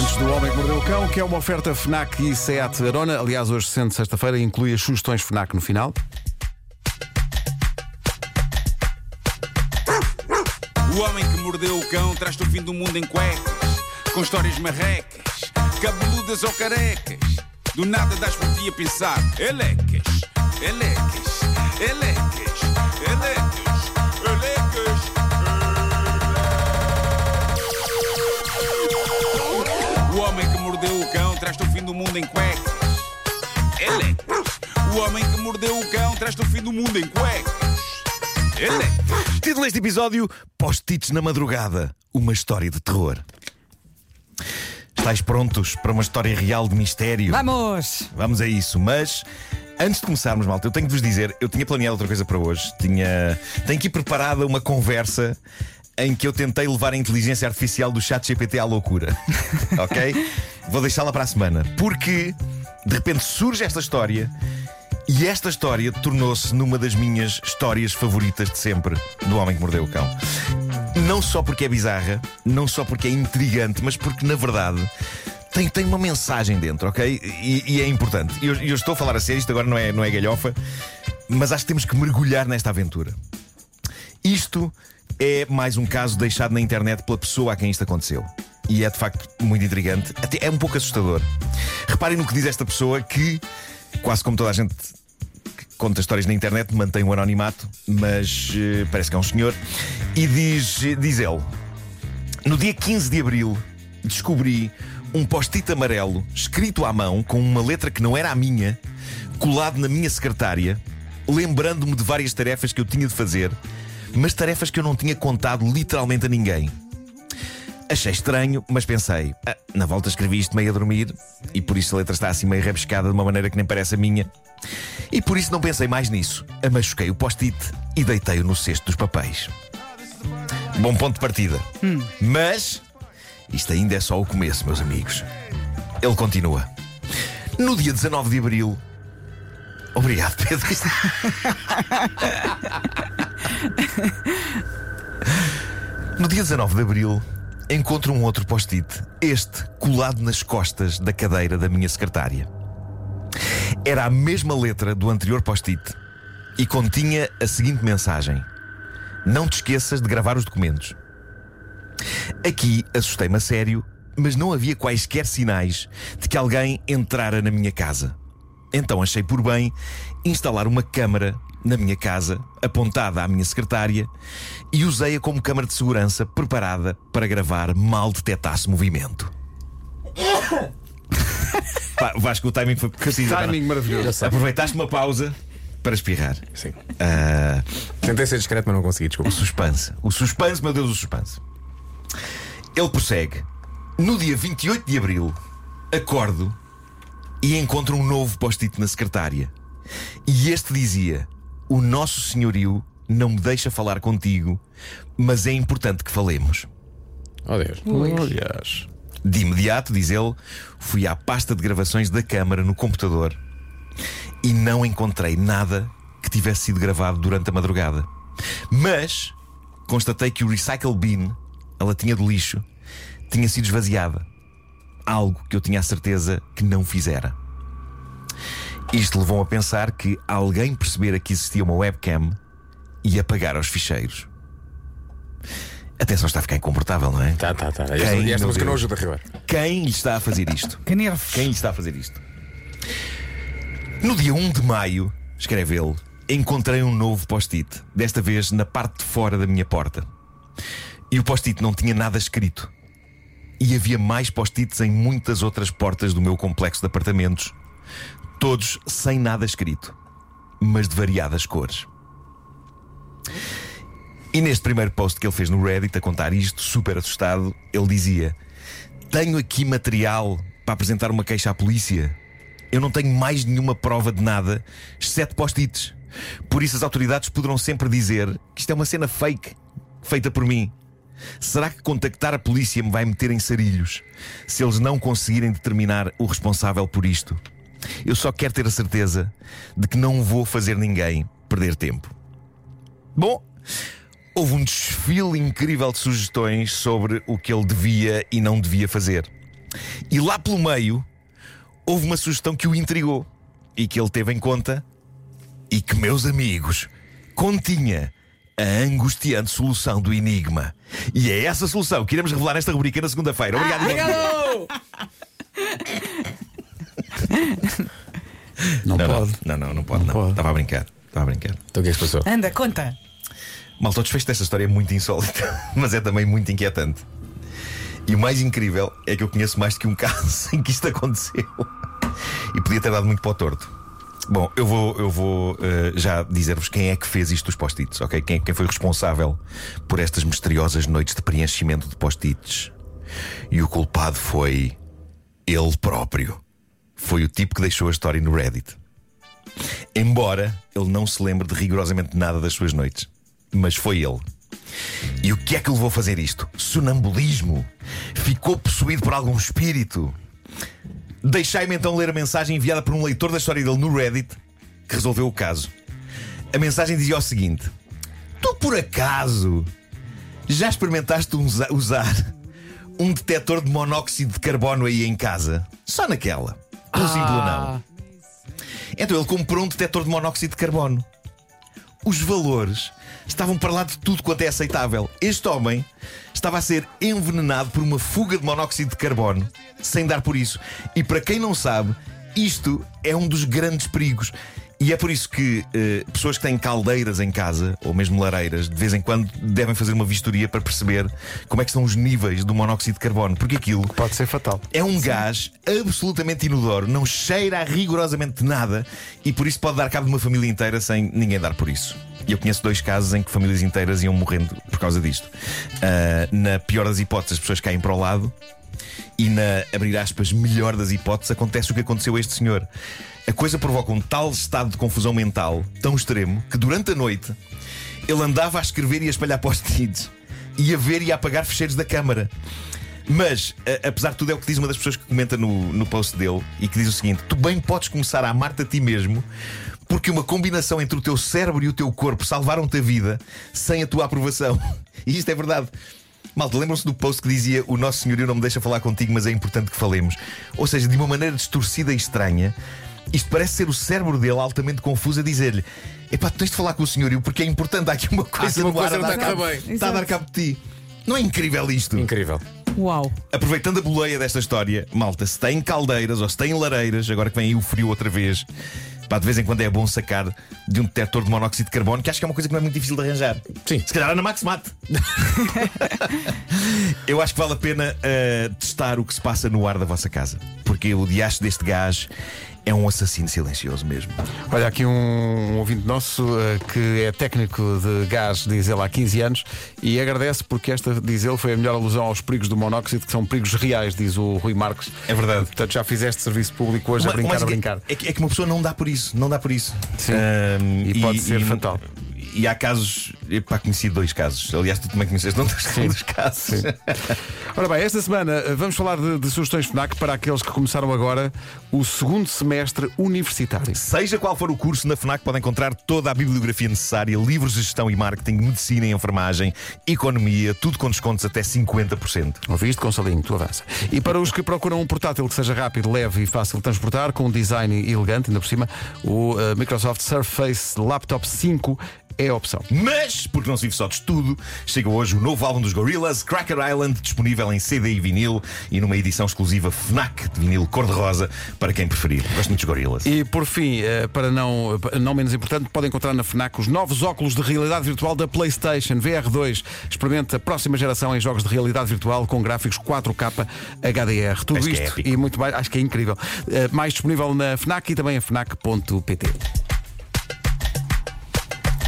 Antes do Homem que Mordeu o Cão, que é uma oferta FNAC e SEAT Arona. Aliás, hoje, sendo sexta-feira, inclui as sugestões FNAC no final. O homem que mordeu o cão traz-te o fim do mundo em cuecas, com histórias marrecas, cabeludas ou carecas. Do nada das por ti a pensar, elecas, elecas, elecas, elecas, elecas. O homem que mordeu o cão traz-te o fim do mundo em cuecas, elecas. O homem que mordeu o cão traz-te o fim do mundo em cuecas, elecas. Título deste episódio: Post-its na madrugada. Uma história de terror. Estais prontos para uma história real de mistério? Vamos! Vamos a isso, mas. Antes de começarmos, malta, eu tenho de vos dizer, eu tinha planeado outra coisa para hoje. Tinha. Tenho aqui preparada uma conversa em que eu tentei levar a inteligência artificial do chat GPT à loucura. ok? Vou deixá-la para a semana. Porque de repente surge esta história e esta história tornou-se numa das minhas histórias favoritas de sempre do Homem que Mordeu o Cão. Não só porque é bizarra, não só porque é intrigante, mas porque na verdade tem, tem uma mensagem dentro, ok? E, e é importante. E eu, eu estou a falar a sério, isto agora não é, não é galhofa, mas acho que temos que mergulhar nesta aventura. Isto é mais um caso deixado na internet pela pessoa a quem isto aconteceu. E é de facto muito intrigante, até é um pouco assustador. Reparem no que diz esta pessoa que, quase como toda a gente que conta histórias na internet, mantém o anonimato, mas eh, parece que é um senhor. E diz, diz ele: No dia 15 de abril descobri um post-it amarelo escrito à mão com uma letra que não era a minha, colado na minha secretária, lembrando-me de várias tarefas que eu tinha de fazer, mas tarefas que eu não tinha contado literalmente a ninguém. Achei estranho, mas pensei, "Ah, na volta escrevi isto meio a dormir e por isso a letra está assim meio rabiscada de uma maneira que nem parece a minha. E por isso não pensei mais nisso. Amachuquei o post-it e deitei-o no cesto dos papéis. Bom ponto de partida. Mas isto ainda é só o começo, meus amigos. Ele continua. No dia 19 de abril. Obrigado, Pedro. No dia 19 de abril, encontro um outro post-it, este colado nas costas da cadeira da minha secretária. Era a mesma letra do anterior post-it e continha a seguinte mensagem: Não te esqueças de gravar os documentos. Aqui assustei-me a sério, mas não havia quaisquer sinais de que alguém entrara na minha casa. Então achei por bem instalar uma câmara na minha casa, apontada à minha secretária, e usei-a como câmara de segurança preparada para gravar mal detectasse movimento. Pá, Vasco, o timing foi preciso. Timing maravilhoso. Aproveitaste uma pausa para espirrar. Sim. Ah, Tentei ser discreto, mas não consegui, desculpa. o suspense. O suspense, meu Deus, o suspense. Ele prossegue. No dia 28 de abril, acordo e encontro um novo post-it na secretária. E este dizia: O nosso senhorio não me deixa falar contigo, mas é importante que falemos. Oh Deus. Aliás. De imediato, diz ele, fui à pasta de gravações da câmara no computador e não encontrei nada que tivesse sido gravado durante a madrugada. Mas constatei que o recycle bin, a latinha de lixo, tinha sido esvaziada. Algo que eu tinha a certeza que não fizera. Isto levou a pensar que alguém percebera que existia uma webcam e apagar os ficheiros. Até só está a ficar incomportável, não é? Tá, tá, tá. Quem, esta, música não ajuda, Ribeiro. Quem lhe está a fazer isto? Que nervos! Quem lhe está a fazer isto? No dia 1 de maio, escreve ele, encontrei um novo post-it, desta vez na parte de fora da minha porta. E o post-it não tinha nada escrito. E havia mais post-its em muitas outras portas do meu complexo de apartamentos, todos sem nada escrito, mas de variadas cores. E neste primeiro post que ele fez no Reddit a contar isto, super assustado, ele dizia: Tenho aqui material para apresentar uma queixa à polícia. Eu não tenho mais nenhuma prova de nada, exceto post-its. Por isso as autoridades poderão sempre dizer que isto é uma cena fake, feita por mim. Será que contactar a polícia me vai meter em sarilhos se eles não conseguirem determinar o responsável por isto? Eu só quero ter a certeza de que não vou fazer ninguém perder tempo. Bom, houve um desfile incrível de sugestões sobre o que ele devia e não devia fazer. E lá pelo meio houve uma sugestão que o intrigou e que ele teve em conta e que, meus amigos, continha a angustiante solução do enigma. E é essa solução que iremos revelar nesta rubrica na segunda-feira. Obrigado, Obrigado! Não, Não, pode. não, não, não pode, não. pode. Estava a brincar. Estava a brincar. Então o que é que passou? Anda, conta. Malta, o desfecho desta história é muito insólito, mas é também muito inquietante. E o mais incrível é que eu conheço mais do que um caso em que isto aconteceu. E podia ter dado muito para o torto. Bom, eu vou, eu vou eh, já dizer-vos quem é que fez isto dos post-its, ok? Quem, quem foi responsável por estas misteriosas noites de preenchimento de post-its. E o culpado foi ele próprio. Foi o tipo que deixou a história no Reddit. Embora ele não se lembre de rigorosamente nada das suas noites. Mas foi ele. E o que é que levou a fazer isto? Sonambulismo? Ficou possuído por algum espírito? Deixai-me então ler a mensagem enviada por um leitor da história dele no Reddit que resolveu o caso. A mensagem dizia o seguinte: Tu por acaso já experimentaste usa- usar um detector de monóxido de carbono aí em casa? Só naquela. Um sim pelo não. Então ele comprou um detector de monóxido de carbono. Os valores estavam para lá de tudo quanto é aceitável. Este homem estava a ser envenenado por uma fuga de monóxido de carbono, sem dar por isso. E para quem não sabe, isto é um dos grandes perigos. E é por isso que eh, pessoas que têm caldeiras em casa, ou mesmo lareiras, de vez em quando devem fazer uma vistoria para perceber como é que estão os níveis do monóxido de carbono. Porque aquilo Pode ser fatal. é um gás absolutamente inodoro, não cheira a rigorosamente nada e por isso pode dar cabo de uma família inteira sem ninguém dar por isso. E eu conheço dois casos em que famílias inteiras iam morrendo por causa disto. Ah, na pior das hipóteses, as pessoas caem para o lado. E na, abrir aspas, melhor das hipóteses, acontece o que aconteceu a este senhor. A coisa provoca um tal estado de confusão mental, tão extremo, que durante a noite ele andava a escrever e a espalhar post-its, e a ver e a apagar fecheiros da câmara. Mas, a- apesar de tudo, é o que diz uma das pessoas que comenta no, no post dele e que diz o seguinte: Tu bem podes começar a amar-te a ti mesmo, porque uma combinação entre o teu cérebro e o teu corpo salvaram-te a vida sem a tua aprovação. E isto é verdade. Malta, lembram-se do post que dizia O Nosso Senhorio não me deixa falar contigo, mas é importante que falemos. Ou seja, de uma maneira distorcida e estranha, isto parece ser o cérebro dele altamente confuso a dizer-lhe: Epá, tu tens de falar com o Senhorio porque é importante, há aqui uma coisa uma no ar coisa a está a bem. Está a dar cabo de ti. Não é incrível isto? Incrível. Uau. Aproveitando a boleia desta história, malta, se tem caldeiras ou se tem lareiras, agora que vem aí o frio outra vez, pá, de vez em quando é bom sacar de um detector de monóxido de carbono, que acho que é uma coisa que não é muito difícil de arranjar. Sim. Se calhar na Max Mate. Eu acho que vale a pena uh, testar o que se passa no ar da vossa casa, porque o diacho deste gás é um assassino silencioso mesmo. Olha, aqui um ouvinte nosso eh, que é técnico de gás, diz ele, há 15 anos, e agradece porque esta, diz ele, foi a melhor alusão aos perigos do monóxido, que são perigos reais, diz o Rui Marques. É verdade. Portanto, já fizeste serviço público hoje a brincar, a brincar. É que, é que uma pessoa não dá por isso, não dá por isso. Sim. Ahm, E pode ser fatal. E há casos, epá, conheci dois casos. Aliás, tu também conheceste um dos, um dos casos. Ora bem, esta semana eh, vamos falar de, de sugestões FNAC para aqueles que começaram agora o segundo semestre universitário. Seja qual for o curso, na FNAC pode encontrar toda a bibliografia necessária, livros de gestão e marketing, medicina e enfermagem, economia, tudo com descontos até 50%. Ouviste, Consalinho? Tu avança. E para os que procuram um portátil que seja rápido, leve e fácil de transportar, com um design elegante, ainda por cima, o eh, Microsoft Surface Laptop 5 é a opção. Mas, porque não se vive só de estudo, chega hoje o novo álbum dos Gorillaz, Cracker Island, disponível em CD e vinil e numa edição exclusiva FNAC de vinil cor-de-rosa, para quem preferir. Gosto muito dos Gorillaz. E por fim, eh, para não, não menos importante, pode encontrar na FNAC os novos óculos de realidade virtual da PlayStation VR2. Experimente a próxima geração em jogos de realidade virtual com gráficos 4K HDR. Tudo Acho é isto épico. e muito mais, acho que é incrível. Eh, Mais disponível na FNAC e também em FNAC.pt.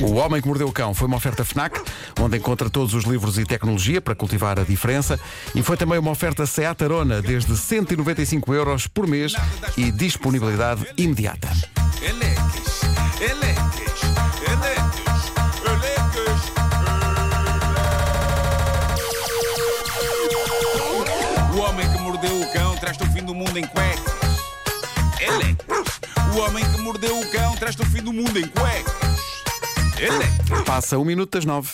O Homem que Mordeu o Cão foi uma oferta FNAC, onde encontra todos os livros e tecnologia para cultivar a diferença. E foi também uma oferta Seat Arona, desde 195 euros por mês e disponibilidade imediata. O homem que mordeu o cão traz-te o fim do mundo em cuecas. O homem que mordeu o cão traz-te o fim do mundo em cuecas. Passa um minuto das nove.